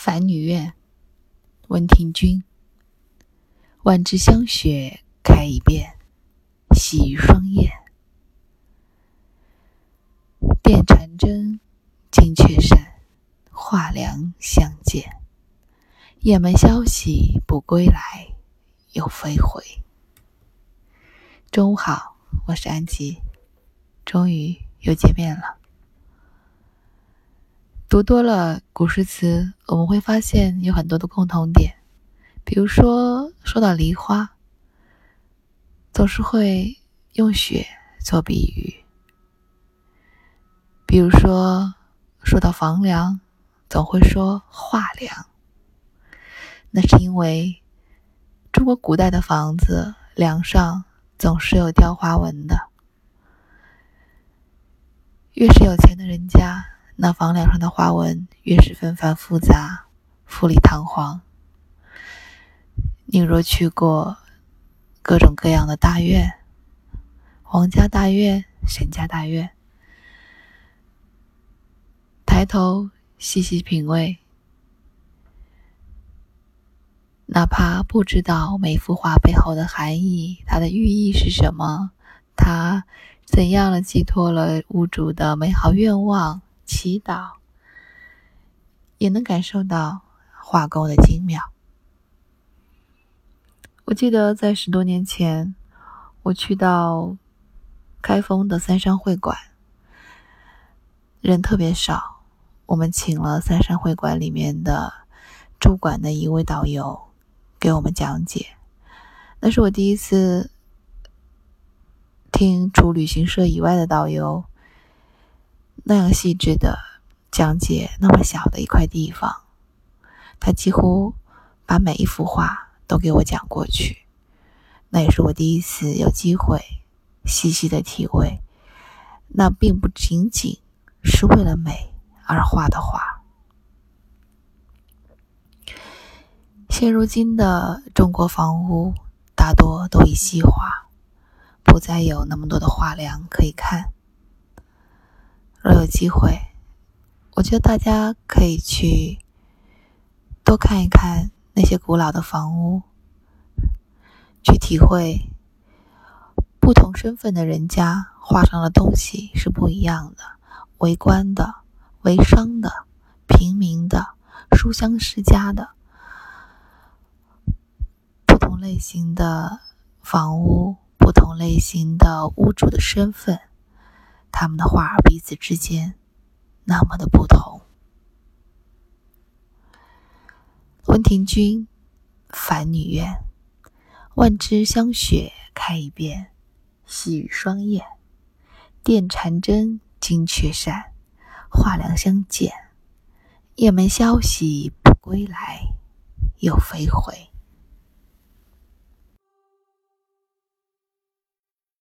凡女怨，温庭筠。万枝香雪开一遍，喜与霜叶。电缠针，金雀扇，画梁相见。雁门消息不归来，又飞回。中午好，我是安吉，终于又见面了。读多了古诗词，我们会发现有很多的共同点。比如说，说到梨花，总是会用雪做比喻；比如说，说到房梁，总会说画梁。那是因为中国古代的房子梁上总是有雕花纹的，越是有钱的人家。那房梁上的花纹越是纷繁复杂、富丽堂皇。你若去过各种各样的大院，皇家大院、沈家大院，抬头细细品味，哪怕不知道每幅画背后的含义，它的寓意是什么，它怎样的寄托了屋主的美好愿望。祈祷，也能感受到画工的精妙。我记得在十多年前，我去到开封的三山会馆，人特别少，我们请了三山会馆里面的驻馆的一位导游给我们讲解。那是我第一次听除旅行社以外的导游。那样细致的讲解那么小的一块地方，他几乎把每一幅画都给我讲过去。那也是我第一次有机会细细的体会，那并不仅仅是为了美而画的画。现如今的中国房屋大多都已细化，不再有那么多的画梁可以看。若有机会，我觉得大家可以去多看一看那些古老的房屋，去体会不同身份的人家画上的东西是不一样的。为官的、为商的、平民的、书香世家的，不同类型的房屋，不同类型的屋主的身份。他们的画儿彼此之间那么的不同。温庭筠，凡女怨，万枝香雪开一遍，细雨霜叶。电缠针，惊雀扇，画梁相见。雁门消息不归来，又飞回。